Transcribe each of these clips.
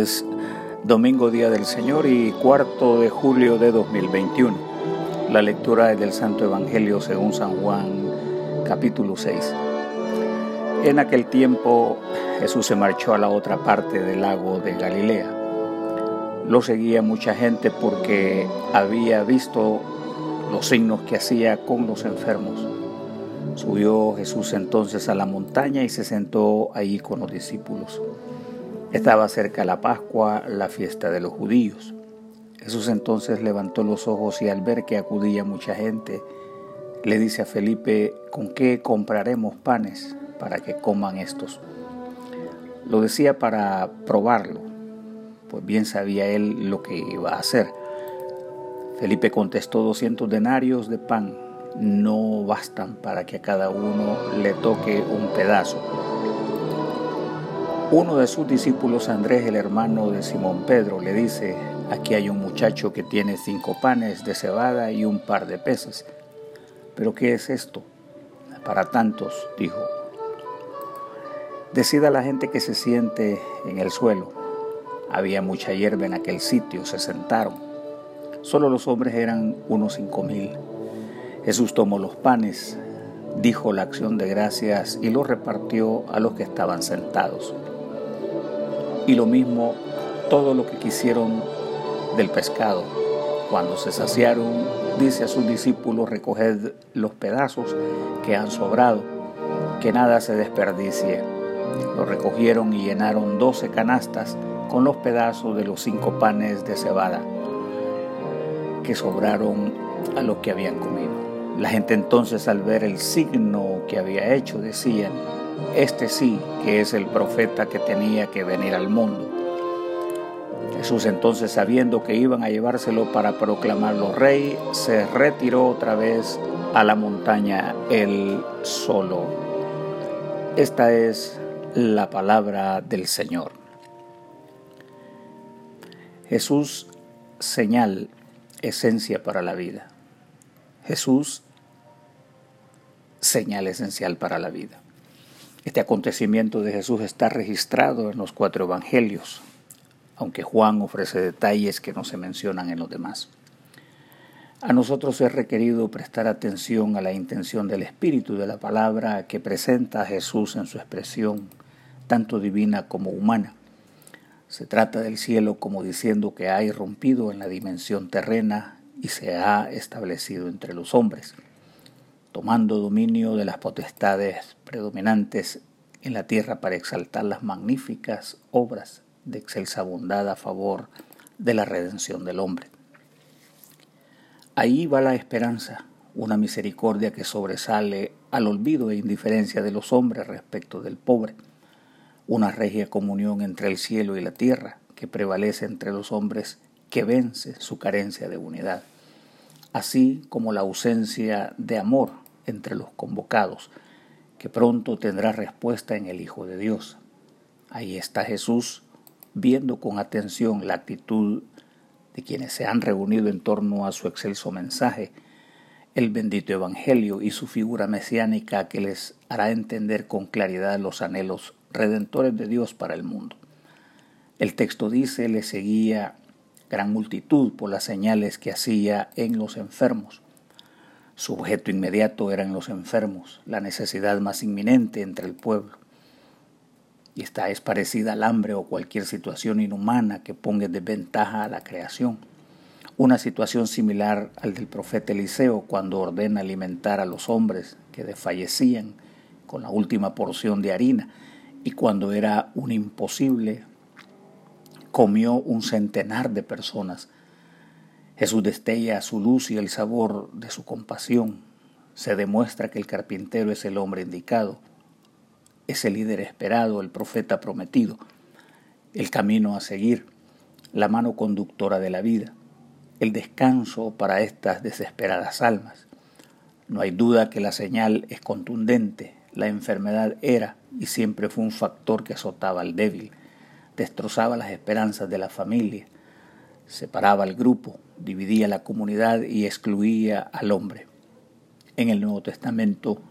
es domingo día del Señor y cuarto de julio de 2021. La lectura es del Santo Evangelio según San Juan capítulo 6. En aquel tiempo Jesús se marchó a la otra parte del lago de Galilea. Lo seguía mucha gente porque había visto los signos que hacía con los enfermos. Subió Jesús entonces a la montaña y se sentó allí con los discípulos. Estaba cerca la Pascua, la fiesta de los judíos. Jesús entonces levantó los ojos y al ver que acudía mucha gente, le dice a Felipe, ¿con qué compraremos panes para que coman estos? Lo decía para probarlo, pues bien sabía él lo que iba a hacer. Felipe contestó 200 denarios de pan no bastan para que a cada uno le toque un pedazo. Uno de sus discípulos, Andrés, el hermano de Simón Pedro, le dice, aquí hay un muchacho que tiene cinco panes de cebada y un par de peces. ¿Pero qué es esto? Para tantos, dijo. Decida la gente que se siente en el suelo. Había mucha hierba en aquel sitio, se sentaron. Solo los hombres eran unos cinco mil. Jesús tomó los panes, dijo la acción de gracias y los repartió a los que estaban sentados. Y lo mismo todo lo que quisieron del pescado. Cuando se saciaron, dice a sus discípulos, recoged los pedazos que han sobrado, que nada se desperdicie. Lo recogieron y llenaron doce canastas con los pedazos de los cinco panes de cebada que sobraron a los que habían comido. La gente entonces al ver el signo que había hecho decían, este sí que es el profeta que tenía que venir al mundo. Jesús entonces sabiendo que iban a llevárselo para proclamarlo rey, se retiró otra vez a la montaña él solo. Esta es la palabra del Señor. Jesús, señal, esencia para la vida. Jesús, señal esencial para la vida. Este acontecimiento de Jesús está registrado en los cuatro evangelios, aunque Juan ofrece detalles que no se mencionan en los demás. A nosotros es requerido prestar atención a la intención del Espíritu de la palabra que presenta a Jesús en su expresión, tanto divina como humana. Se trata del cielo como diciendo que ha irrumpido en la dimensión terrena y se ha establecido entre los hombres tomando dominio de las potestades predominantes en la tierra para exaltar las magníficas obras de excelsa bondad a favor de la redención del hombre. Ahí va la esperanza, una misericordia que sobresale al olvido e indiferencia de los hombres respecto del pobre, una regia comunión entre el cielo y la tierra que prevalece entre los hombres que vence su carencia de unidad así como la ausencia de amor entre los convocados, que pronto tendrá respuesta en el Hijo de Dios. Ahí está Jesús viendo con atención la actitud de quienes se han reunido en torno a su excelso mensaje, el bendito Evangelio y su figura mesiánica que les hará entender con claridad los anhelos redentores de Dios para el mundo. El texto dice, le seguía gran multitud por las señales que hacía en los enfermos. Su objeto inmediato eran los enfermos, la necesidad más inminente entre el pueblo. Y esta es parecida al hambre o cualquier situación inhumana que ponga en desventaja a la creación. Una situación similar al del profeta Eliseo cuando ordena alimentar a los hombres que desfallecían con la última porción de harina y cuando era un imposible comió un centenar de personas. Jesús destella su luz y el sabor de su compasión. Se demuestra que el carpintero es el hombre indicado, es el líder esperado, el profeta prometido, el camino a seguir, la mano conductora de la vida, el descanso para estas desesperadas almas. No hay duda que la señal es contundente. La enfermedad era y siempre fue un factor que azotaba al débil destrozaba las esperanzas de la familia, separaba al grupo, dividía la comunidad y excluía al hombre. En el Nuevo Testamento,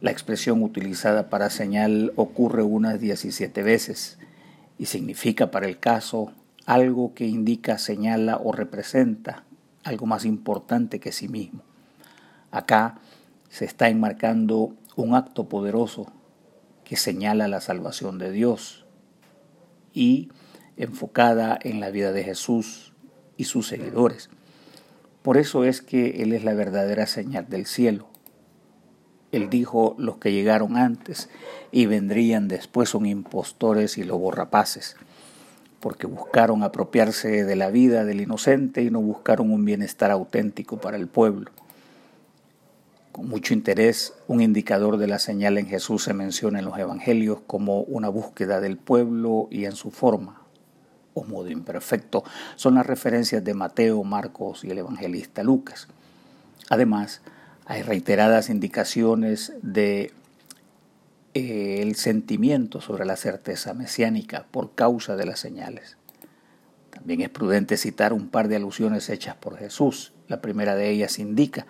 la expresión utilizada para señal ocurre unas 17 veces y significa para el caso algo que indica, señala o representa algo más importante que sí mismo. Acá se está enmarcando un acto poderoso que señala la salvación de Dios y enfocada en la vida de Jesús y sus seguidores. Por eso es que Él es la verdadera señal del cielo. Él dijo, los que llegaron antes y vendrían después son impostores y lobos rapaces, porque buscaron apropiarse de la vida del inocente y no buscaron un bienestar auténtico para el pueblo. Con mucho interés, un indicador de la señal en Jesús se menciona en los Evangelios como una búsqueda del pueblo y en su forma modo imperfecto. Son las referencias de Mateo, Marcos y el evangelista Lucas. Además, hay reiteradas indicaciones de eh, el sentimiento sobre la certeza mesiánica por causa de las señales. También es prudente citar un par de alusiones hechas por Jesús. La primera de ellas indica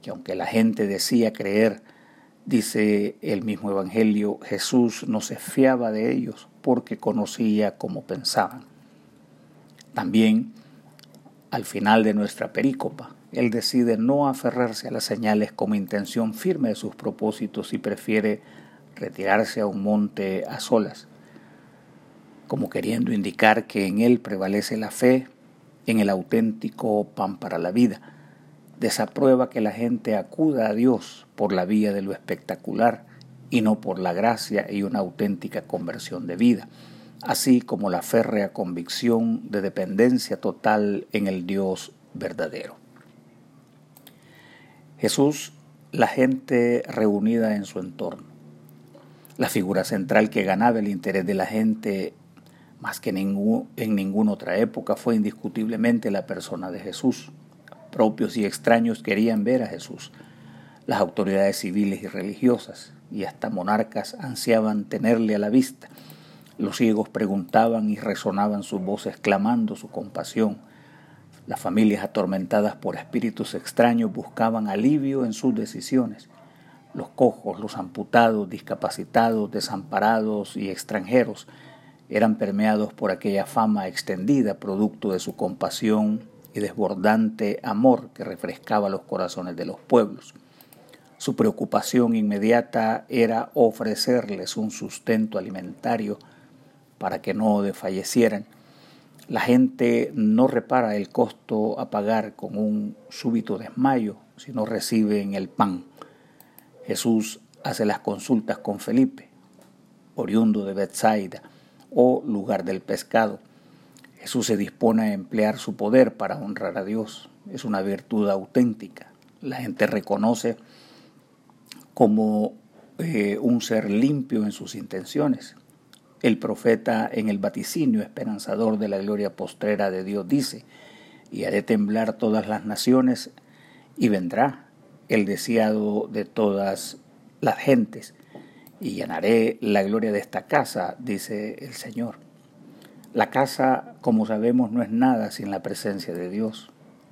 que aunque la gente decía creer, dice el mismo Evangelio, Jesús no se fiaba de ellos porque conocía cómo pensaban. También, al final de nuestra perícopa, él decide no aferrarse a las señales como intención firme de sus propósitos y prefiere retirarse a un monte a solas, como queriendo indicar que en él prevalece la fe en el auténtico pan para la vida. Desaprueba que la gente acuda a Dios por la vía de lo espectacular y no por la gracia y una auténtica conversión de vida, así como la férrea convicción de dependencia total en el Dios verdadero. Jesús, la gente reunida en su entorno, la figura central que ganaba el interés de la gente más que en ninguna otra época fue indiscutiblemente la persona de Jesús propios y extraños querían ver a Jesús. Las autoridades civiles y religiosas y hasta monarcas ansiaban tenerle a la vista. Los ciegos preguntaban y resonaban sus voces clamando su compasión. Las familias atormentadas por espíritus extraños buscaban alivio en sus decisiones. Los cojos, los amputados, discapacitados, desamparados y extranjeros eran permeados por aquella fama extendida producto de su compasión y desbordante amor que refrescaba los corazones de los pueblos. Su preocupación inmediata era ofrecerles un sustento alimentario para que no desfallecieran. La gente no repara el costo a pagar con un súbito desmayo si no reciben el pan. Jesús hace las consultas con Felipe, oriundo de Bethsaida o lugar del pescado Jesús se dispone a emplear su poder para honrar a Dios. Es una virtud auténtica. La gente reconoce como eh, un ser limpio en sus intenciones. El profeta en el vaticinio esperanzador de la gloria postrera de Dios dice, y haré temblar todas las naciones y vendrá el deseado de todas las gentes y llenaré la gloria de esta casa, dice el Señor. La casa, como sabemos, no es nada sin la presencia de Dios.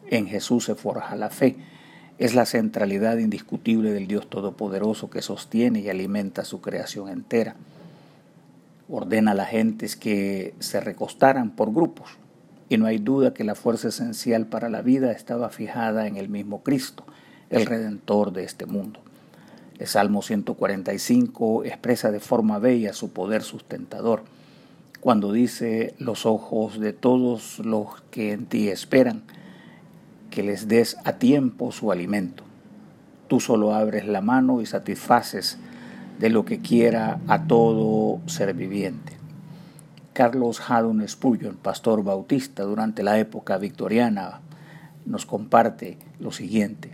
En Jesús se forja la fe. Es la centralidad indiscutible del Dios Todopoderoso que sostiene y alimenta su creación entera. Ordena a las gentes que se recostaran por grupos. Y no hay duda que la fuerza esencial para la vida estaba fijada en el mismo Cristo, el Redentor de este mundo. El Salmo 145 expresa de forma bella su poder sustentador cuando dice los ojos de todos los que en ti esperan, que les des a tiempo su alimento. Tú solo abres la mano y satisfaces de lo que quiera a todo ser viviente. Carlos Haddon Spurgeon, pastor bautista durante la época victoriana, nos comparte lo siguiente.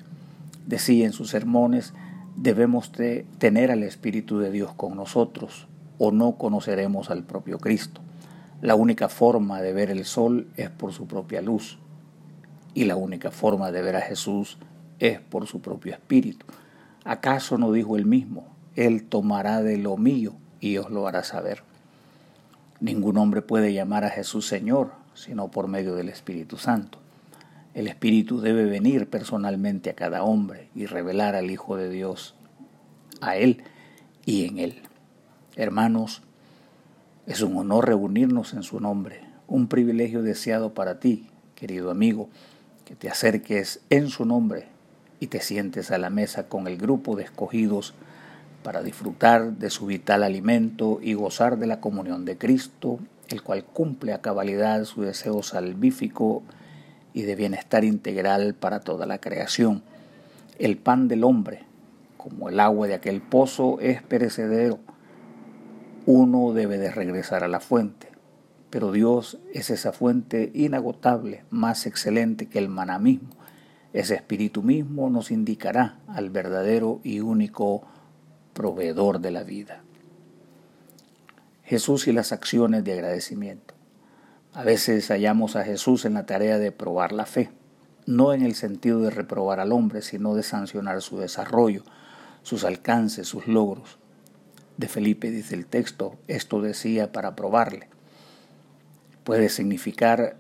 Decía en sus sermones, debemos de tener al Espíritu de Dios con nosotros, o no conoceremos al propio Cristo. La única forma de ver el sol es por su propia luz y la única forma de ver a Jesús es por su propio espíritu. ¿Acaso no dijo él mismo, Él tomará de lo mío y os lo hará saber? Ningún hombre puede llamar a Jesús Señor sino por medio del Espíritu Santo. El Espíritu debe venir personalmente a cada hombre y revelar al Hijo de Dios a Él y en Él. Hermanos, Es un honor reunirnos en su nombre, un privilegio deseado para ti, querido amigo, que te acerques en su nombre y te sientes a la mesa con el grupo de escogidos para disfrutar de su vital alimento y gozar de la comunión de Cristo, el cual cumple a cabalidad su deseo salvífico y de bienestar integral para toda la creación. El pan del hombre, como el agua de aquel pozo, es perecedero. Uno debe de regresar a la fuente, pero Dios es esa fuente inagotable, más excelente que el maná mismo. Ese espíritu mismo nos indicará al verdadero y único proveedor de la vida. Jesús y las acciones de agradecimiento. A veces hallamos a Jesús en la tarea de probar la fe, no en el sentido de reprobar al hombre, sino de sancionar su desarrollo, sus alcances, sus logros. De Felipe dice el texto, esto decía para probarle. Puede significar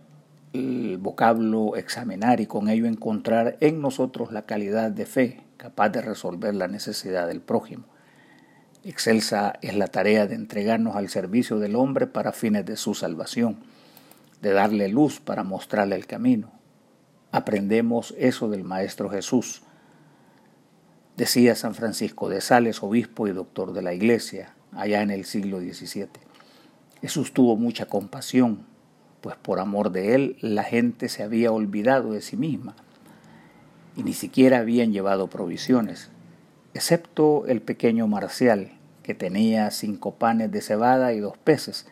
el vocablo examinar y con ello encontrar en nosotros la calidad de fe capaz de resolver la necesidad del prójimo. Excelsa es la tarea de entregarnos al servicio del hombre para fines de su salvación, de darle luz para mostrarle el camino. Aprendemos eso del Maestro Jesús. Decía San Francisco de Sales, obispo y doctor de la Iglesia, allá en el siglo XVII. Jesús tuvo mucha compasión, pues por amor de él la gente se había olvidado de sí misma y ni siquiera habían llevado provisiones, excepto el pequeño Marcial, que tenía cinco panes de cebada y dos peces.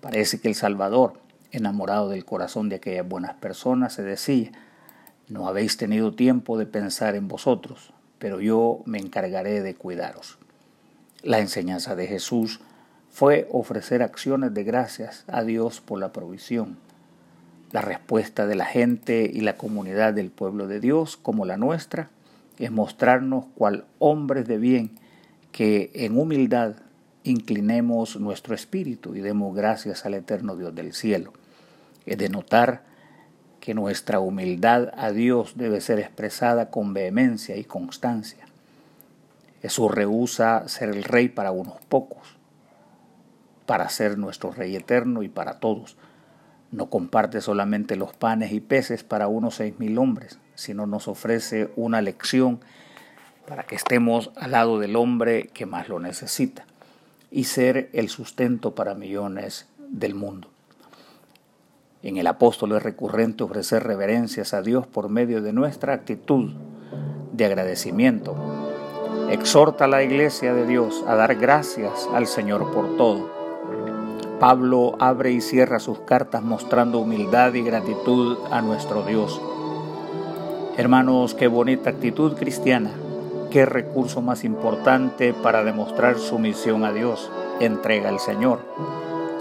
Parece que el Salvador, enamorado del corazón de aquellas buenas personas, se decía, no habéis tenido tiempo de pensar en vosotros, pero yo me encargaré de cuidaros. La enseñanza de Jesús fue ofrecer acciones de gracias a Dios por la provisión. La respuesta de la gente y la comunidad del pueblo de Dios, como la nuestra, es mostrarnos cual hombres de bien que en humildad inclinemos nuestro espíritu y demos gracias al eterno Dios del cielo. Es de notar que nuestra humildad a Dios debe ser expresada con vehemencia y constancia. Jesús rehúsa ser el rey para unos pocos, para ser nuestro rey eterno y para todos. No comparte solamente los panes y peces para unos seis mil hombres, sino nos ofrece una lección para que estemos al lado del hombre que más lo necesita y ser el sustento para millones del mundo. En el apóstol es recurrente ofrecer reverencias a Dios por medio de nuestra actitud de agradecimiento. Exhorta a la iglesia de Dios a dar gracias al Señor por todo. Pablo abre y cierra sus cartas mostrando humildad y gratitud a nuestro Dios. Hermanos, qué bonita actitud cristiana, qué recurso más importante para demostrar sumisión a Dios, entrega al Señor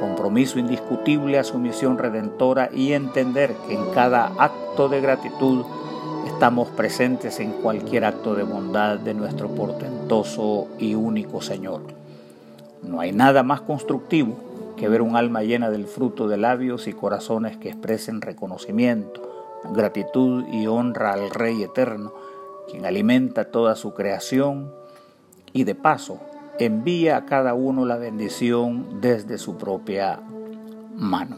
compromiso indiscutible a su misión redentora y entender que en cada acto de gratitud estamos presentes en cualquier acto de bondad de nuestro portentoso y único Señor. No hay nada más constructivo que ver un alma llena del fruto de labios y corazones que expresen reconocimiento, gratitud y honra al Rey eterno, quien alimenta toda su creación y de paso envía a cada uno la bendición desde su propia mano.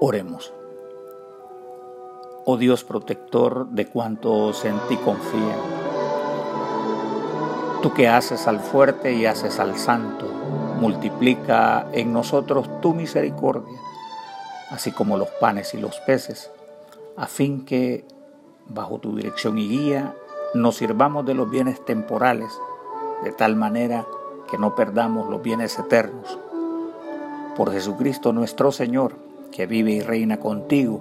Oremos. Oh Dios protector de cuantos en ti confían, tú que haces al fuerte y haces al santo, multiplica en nosotros tu misericordia, así como los panes y los peces, a fin que, bajo tu dirección y guía, nos sirvamos de los bienes temporales, de tal manera que no perdamos los bienes eternos. Por Jesucristo nuestro Señor, que vive y reina contigo,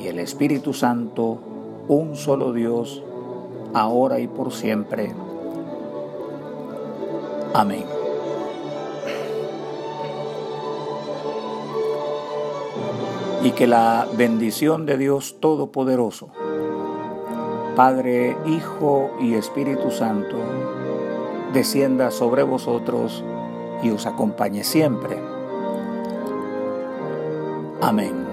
y el Espíritu Santo, un solo Dios, ahora y por siempre. Amén. Y que la bendición de Dios Todopoderoso, Padre, Hijo y Espíritu Santo, descienda sobre vosotros y os acompañe siempre. Amén.